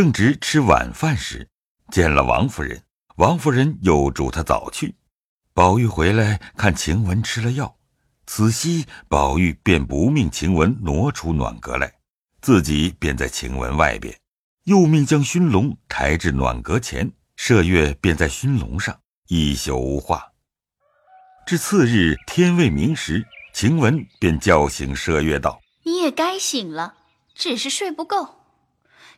正值吃晚饭时，见了王夫人。王夫人又嘱他早去。宝玉回来看晴雯吃了药，此夕宝玉便不命晴雯挪出暖阁来，自己便在晴雯外边，又命将熏笼抬至暖阁前，麝月便在熏笼上一宿无话。至次日天未明时，晴雯便叫醒麝月道：“你也该醒了，只是睡不够。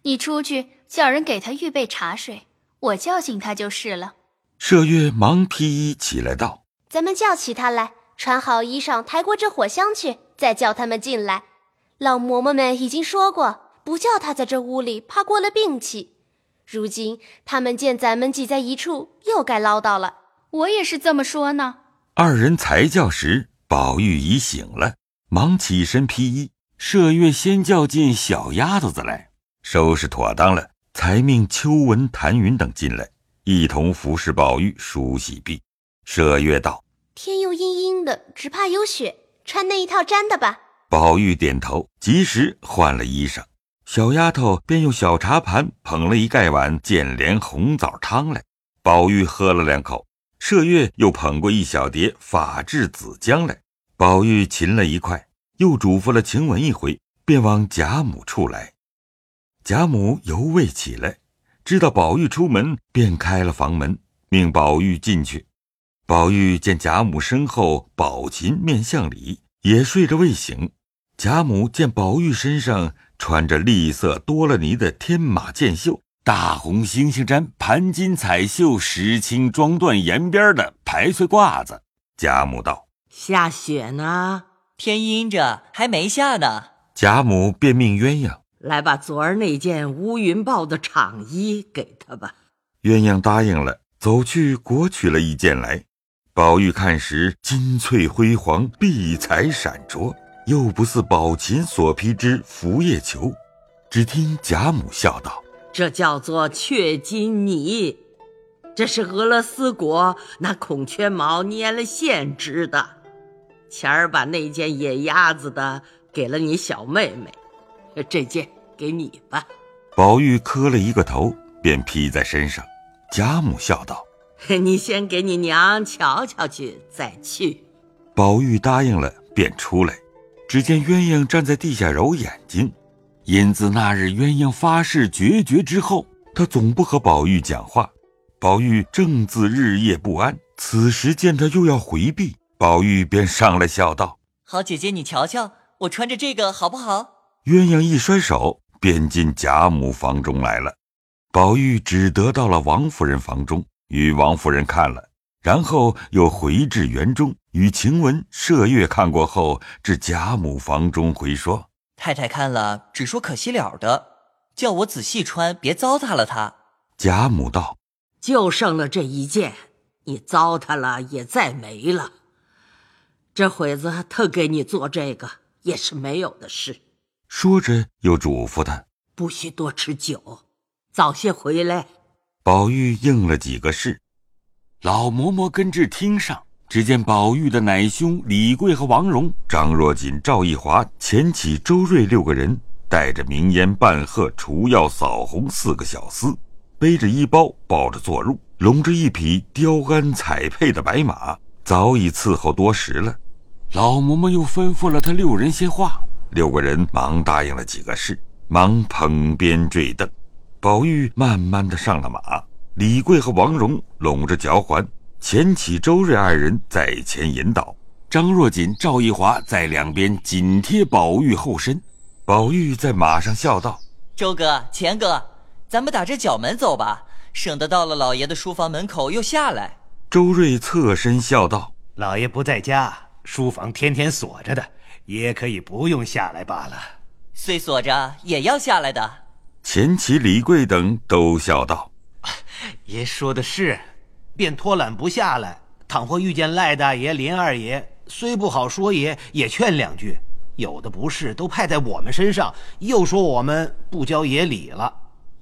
你出去叫人给他预备茶水。”我叫醒他就是了。麝月忙披衣起来道：“咱们叫起他来，穿好衣裳，抬过这火箱去，再叫他们进来。老嬷嬷们已经说过，不叫他在这屋里，怕过了病气。如今他们见咱们挤在一处，又该唠叨了。我也是这么说呢。”二人才叫时，宝玉已醒了，忙起身披衣。麝月先叫进小丫头子来，收拾妥当了。才命秋文、谭云等进来，一同服侍宝玉梳洗毕。麝月道：“天又阴阴的，只怕有雪，穿那一套毡的吧。”宝玉点头，及时换了衣裳。小丫头便用小茶盘捧了一盖碗建莲红枣汤来。宝玉喝了两口，麝月又捧过一小碟法制紫姜来。宝玉噙了一块，又嘱咐了晴雯一回，便往贾母处来。贾母犹未起来，知道宝玉出门，便开了房门，命宝玉进去。宝玉见贾母身后宝琴面向里，也睡着未醒。贾母见宝玉身上穿着栗色多了呢的天马箭袖、大红星星毡、盘金彩绣、石青装缎沿边的排穗褂子，贾母道：“下雪呢？天阴着，还没下呢。”贾母便命鸳鸯。来把昨儿那件乌云豹的厂衣给他吧。鸳鸯答应了，走去裹取了一件来。宝玉看时，金翠辉煌，碧彩闪灼，又不似宝琴所披之拂叶裘。只听贾母笑道：“这叫做雀金呢，这是俄罗斯国拿孔雀毛粘了线织的。前儿把那件野鸭子的给了你小妹妹。”这件给你吧。宝玉磕了一个头，便披在身上。贾母笑道：“ 你先给你娘瞧瞧去，再去。”宝玉答应了，便出来。只见鸳鸯站在地下揉眼睛。因自那日鸳鸯发誓决绝之后，他总不和宝玉讲话。宝玉正自日夜不安，此时见他又要回避，宝玉便上来笑道：“好姐姐，你瞧瞧，我穿着这个好不好？”鸳鸯一甩手，便进贾母房中来了。宝玉只得到了王夫人房中，与王夫人看了，然后又回至园中，与晴雯、麝月看过后，至贾母房中回说：“太太看了，只说可惜了的，叫我仔细穿，别糟蹋了它。”贾母道：“就剩了这一件，你糟蹋了也再没了。这会子特给你做这个，也是没有的事。”说着，又嘱咐他不许多吃酒，早些回来。宝玉应了几个是，老嬷嬷跟至厅上，只见宝玉的奶兄李贵和王荣、张若锦、赵一华、钱起、周瑞六个人，带着名烟、半鹤、除药、扫红四个小厮，背着衣包，抱着坐入，拢着一匹雕鞍彩配的白马，早已伺候多时了。老嬷嬷又吩咐了他六人些话。六个人忙答应了几个事，忙捧鞭坠镫。宝玉慢慢的上了马，李贵和王荣拢着脚环，钱起、周瑞二人在前引导，张若锦、赵一华在两边紧贴宝玉后身。宝玉在马上笑道：“周哥、钱哥，咱们打着角门走吧，省得到了老爷的书房门口又下来。”周瑞侧身笑道：“老爷不在家，书房天天锁着的。”也可以不用下来罢了，虽锁着也要下来的。钱起、李贵等都笑道：“ 爷说的是，便拖懒不下来。倘或遇见赖大爷、林二爷，虽不好说爷，也劝两句。有的不是都派在我们身上，又说我们不教爷礼了。”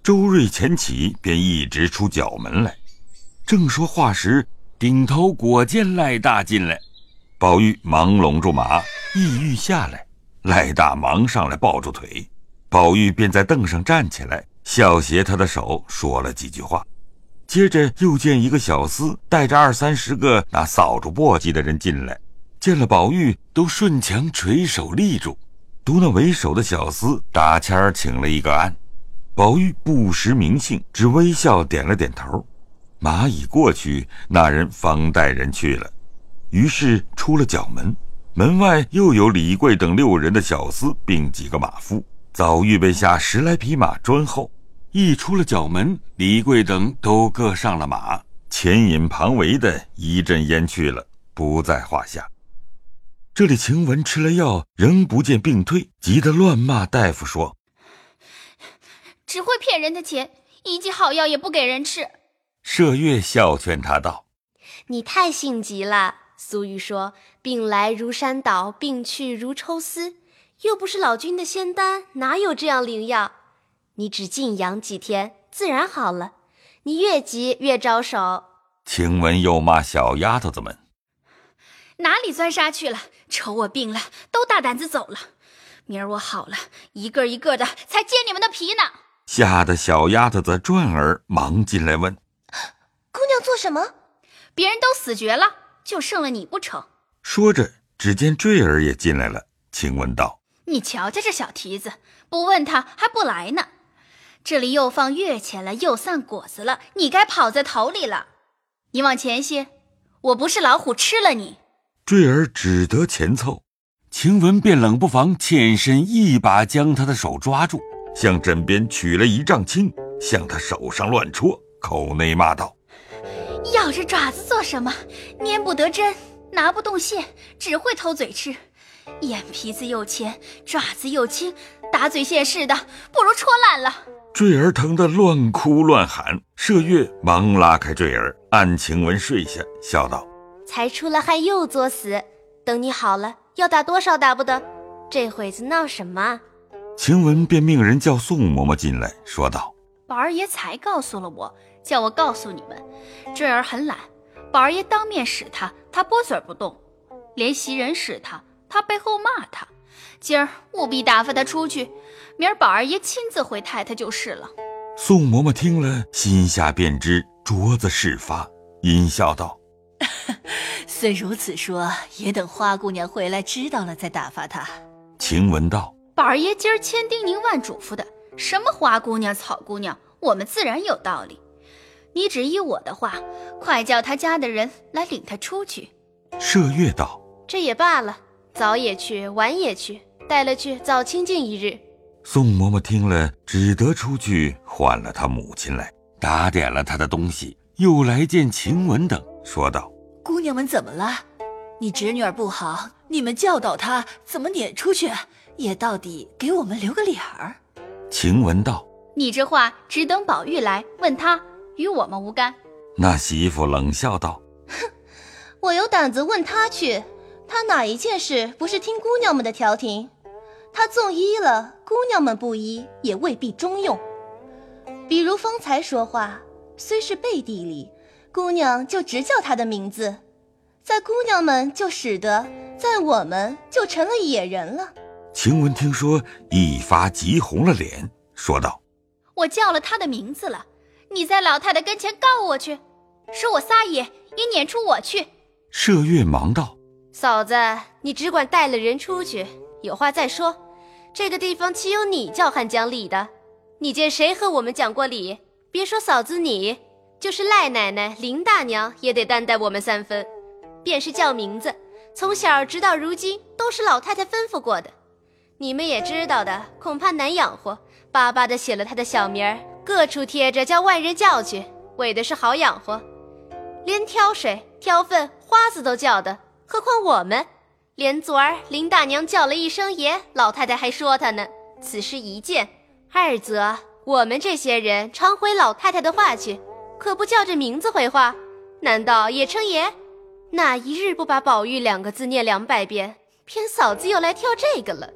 周瑞、前起便一直出角门来，正说话时，顶头果见赖大进来。宝玉忙拢住马，意欲下来。赖大忙上来抱住腿，宝玉便在凳上站起来，笑斜他的手说了几句话，接着又见一个小厮带着二三十个拿扫帚簸箕的人进来，见了宝玉都顺墙垂手立住。独那为首的小厮打签儿请了一个安，宝玉不识名姓，只微笑点了点头。蚂蚁过去，那人方带人去了。于是出了角门，门外又有李贵等六人的小厮，并几个马夫，早预备下十来匹马专候。一出了角门，李贵等都各上了马，前引旁围的一阵烟去了，不在话下。这里晴雯吃了药，仍不见病退，急得乱骂大夫说：“只会骗人的钱，一剂好药也不给人吃。”麝月笑劝他道：“你太性急了。俗语说‘病来如山倒，病去如抽丝’，又不是老君的仙丹，哪有这样灵药？”你只静养几天，自然好了。你越急越招手。晴雯又骂小丫头子们：“哪里钻沙去了？瞅我病了，都大胆子走了。明儿我好了，一个一个的才揭你们的皮呢。”吓得小丫头子转儿忙进来问：“姑娘做什么？别人都死绝了，就剩了你不成？”说着，只见坠儿也进来了。晴雯道：“你瞧瞧这小蹄子，不问他还不来呢。”这里又放月钱了，又散果子了，你该跑在头里了。你往前些，我不是老虎吃了你。坠儿只得前凑，晴雯便冷不防欠身一把将他的手抓住，向枕边取了一丈青，向他手上乱戳，口内骂道：“咬着爪子做什么？拈不得针，拿不动线，只会偷嘴吃。眼皮子又浅，爪子又轻，打嘴线似的，不如戳烂了。”坠儿疼得乱哭乱喊，麝月忙拉开坠儿，按晴雯睡下，笑道：“才出了汗又作死，等你好了，要打多少打不得？这会子闹什么？”晴雯便命人叫宋嬷嬷进来，说道：“宝二爷才告诉了我，叫我告诉你们，坠儿很懒，宝二爷当面使他，他拨嘴不动；连袭人使他，他背后骂他。”今儿务必打发他出去，明儿宝二爷亲自回太太就是了。宋嬷嬷听了，心下便知镯子事发，阴笑道：“虽如此说，也等花姑娘回来知道了再打发她。”晴雯道：“宝二爷今儿千叮咛万嘱咐的，什么花姑娘、草姑娘，我们自然有道理。你只依我的话，快叫他家的人来领他出去。”麝月道：“这也罢了，早也去，晚也去。”带了去，早清静一日。宋嬷嬷听了，只得出去唤了她母亲来，打点了她的东西，又来见晴雯等，说道：“姑娘们怎么了？你侄女儿不好，你们教导她怎么撵出去，也到底给我们留个脸儿。”晴雯道：“你这话只等宝玉来问他，与我们无干。”那媳妇冷笑道：“哼，我有胆子问他去，他哪一件事不是听姑娘们的调停？”他纵依了，姑娘们不依也未必中用。比如方才说话，虽是背地里，姑娘就直叫他的名字，在姑娘们就使得，在我们就成了野人了。晴雯听说，一发急红了脸，说道：“我叫了他的名字了，你在老太太跟前告我去，说我撒野，也撵出我去。”麝月忙道：“嫂子，你只管带了人出去。”有话再说，这个地方岂有你叫喊讲理的？你见谁和我们讲过理？别说嫂子你，就是赖奶奶、林大娘也得担待我们三分。便是叫名字，从小直到如今都是老太太吩咐过的。你们也知道的，恐怕难养活，巴巴的写了他的小名儿，各处贴着，叫外人叫去，为的是好养活。连挑水、挑粪、花子都叫的，何况我们？连昨儿林大娘叫了一声爷，老太太还说他呢。此事一件，二则我们这些人常回老太太的话去，可不叫这名字回话，难道也称爷？哪一日不把宝玉两个字念两百遍，偏嫂子又来挑这个了。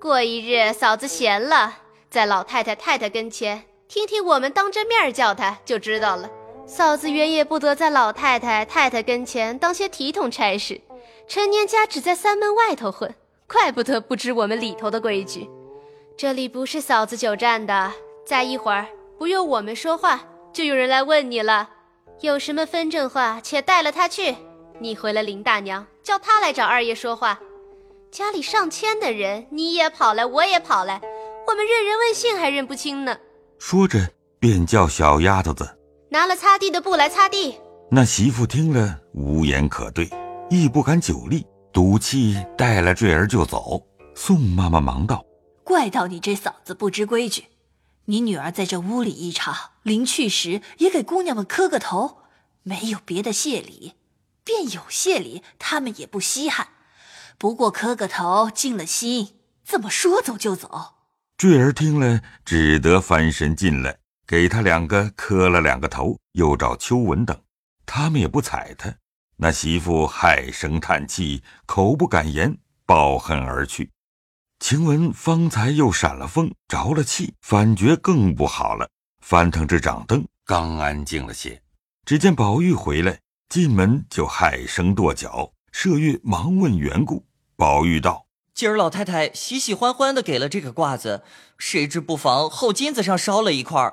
过一日嫂子闲了，在老太太太太跟前听听我们当着面叫她，就知道了。嫂子原也不得在老太太太太跟前当些体统差事。陈年家只在三门外头混，怪不得不知我们里头的规矩。这里不是嫂子久站的，再一会儿，不用我们说话，就有人来问你了。有什么分证话，且带了他去。你回了林大娘，叫他来找二爷说话。家里上千的人，你也跑来，我也跑来，我们认人问姓还认不清呢。说着，便叫小丫头子拿了擦地的布来擦地。那媳妇听了，无言可对，亦不敢久立，赌气带了坠儿就走。宋妈妈忙道：“怪到你这嫂子不知规矩，你女儿在这屋里一场，临去时也给姑娘们磕个头，没有别的谢礼，便有谢礼，他们也不稀罕。”不过磕个头，尽了心，怎么说走就走？坠儿听了，只得翻身进来，给他两个磕了两个头，又找秋文等，他们也不睬他。那媳妇唉声叹气，口不敢言，抱恨而去。晴雯方才又闪了风，着了气，反觉更不好了，翻腾着掌灯，刚安静了些，只见宝玉回来，进门就唉声跺脚。麝月忙问缘故。宝玉道：“今儿老太太喜喜欢欢的给了这个褂子，谁知不妨后金子上烧了一块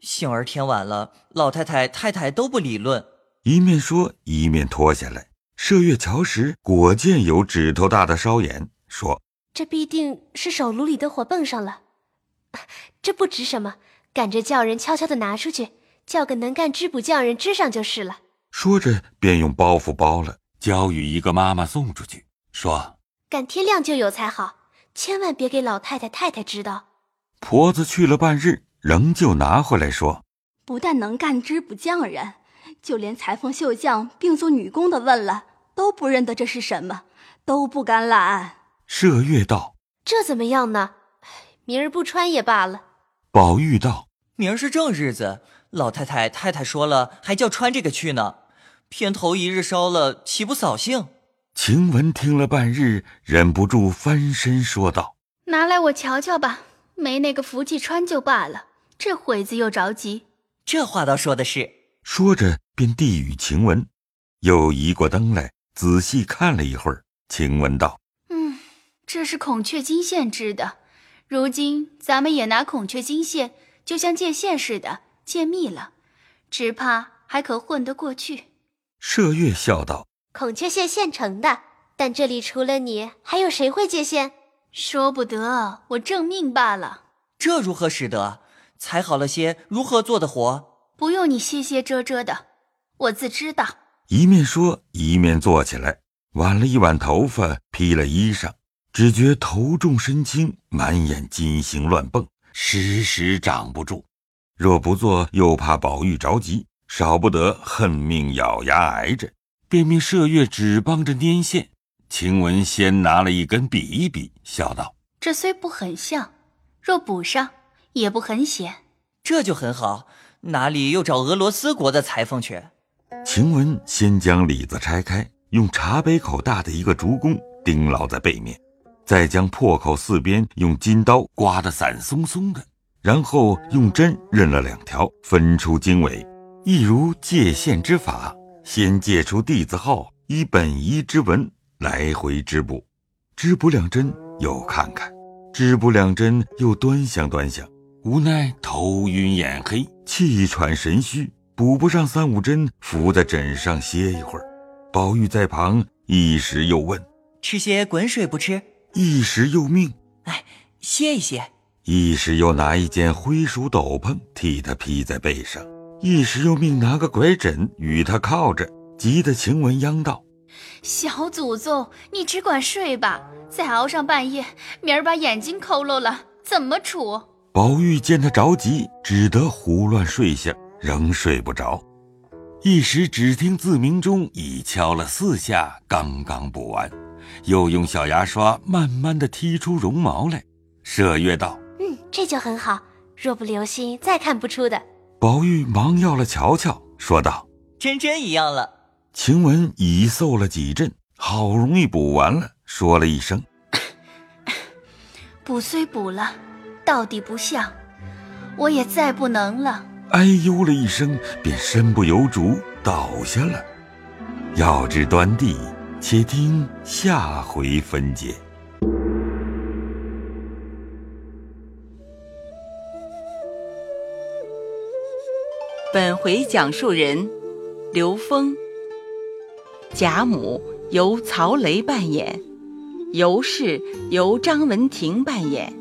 幸而天晚了，老太太太太都不理论。”一面说，一面脱下来。麝月瞧时，果见有指头大的烧眼，说：“这必定是手炉里的火蹦上了。这不值什么，赶着叫人悄悄的拿出去，叫个能干织补匠人织上就是了。”说着，便用包袱包了，交与一个妈妈送出去，说。赶天亮就有才好，千万别给老太太太太知道。婆子去了半日，仍旧拿回来说：“不但能干织补匠人，就连裁缝绣匠并做女工的问了，都不认得这是什么，都不敢揽。”麝月道：“这怎么样呢？明儿不穿也罢了。”宝玉道：“明儿是正日子，老太太太太说了，还叫穿这个去呢。偏头一日烧了，岂不扫兴？”晴雯听了半日，忍不住翻身说道：“拿来我瞧瞧吧，没那个福气穿就罢了，这会子又着急。”这话倒说的是。说着，便递与晴雯，又移过灯来，仔细看了一会儿。晴雯道：“嗯，这是孔雀金线织的。如今咱们也拿孔雀金线，就像借线似的借密了，只怕还可混得过去。”麝月笑道。孔雀线现成的，但这里除了你，还有谁会接线？说不得，我正命罢了。这如何使得？才好了些，如何做的活？不用你歇歇遮遮的，我自知道。一面说，一面坐起来，挽了一挽头发，披了衣裳，只觉头重身轻，满眼金星乱蹦，时时长不住。若不做，又怕宝玉着急，少不得恨命咬牙挨着。便命麝月只帮着拈线，晴雯先拿了一根比一比，笑道：“这虽不很像，若补上也不很显。这就很好，哪里又找俄罗斯国的裁缝去？”晴雯先将里子拆开，用茶杯口大的一个竹弓钉牢在背面，再将破口四边用金刀刮得散松松的，然后用针认了两条，分出经纬，一如界线之法。先借出弟子号，依本一之文来回织补，织补两针又看看，织补两针又端详端详，无奈头晕眼黑，气喘神虚，补不上三五针，伏在枕上歇一会儿。宝玉在旁一时又问：“吃些滚水不吃？”一时又命：“哎，歇一歇。”一时又拿一件灰鼠斗篷替他披在背上。一时又命拿个拐枕与他靠着，急得晴雯央道：“小祖宗，你只管睡吧，再熬上半夜，明儿把眼睛抠漏了，怎么处？”宝玉见他着急，只得胡乱睡下，仍睡不着。一时只听自鸣钟已敲了四下，刚刚补完，又用小牙刷慢慢的剔出绒毛来。麝月道：“嗯，这就很好，若不留心，再看不出的。”宝玉忙要了瞧瞧，说道：“真真一样了。”晴雯已嗽了几阵，好容易补完了，说了一声：“ 补虽补了，到底不像，我也再不能了。”哎呦了一声，便身不由主倒下了。要知端地，且听下回分解。本回讲述人刘峰。贾母由曹雷扮演，尤氏由张文婷扮演，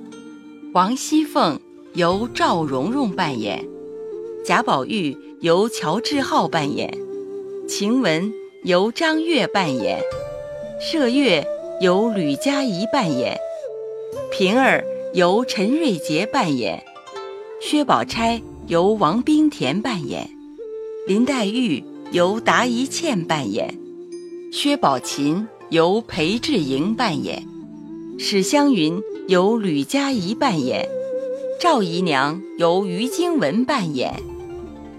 王熙凤由赵蓉蓉扮演，贾宝玉由乔志浩扮演，晴雯由张月扮演，麝月由吕佳怡扮演，平儿由陈瑞杰扮演，薛宝钗由王冰田扮演，林黛玉由达一茜扮演。薛宝琴由裴志莹扮演，史湘云由吕佳怡扮演，赵姨娘由于晶文扮演，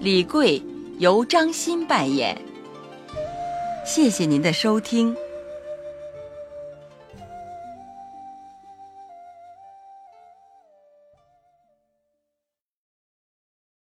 李贵由张欣扮演。谢谢您的收听。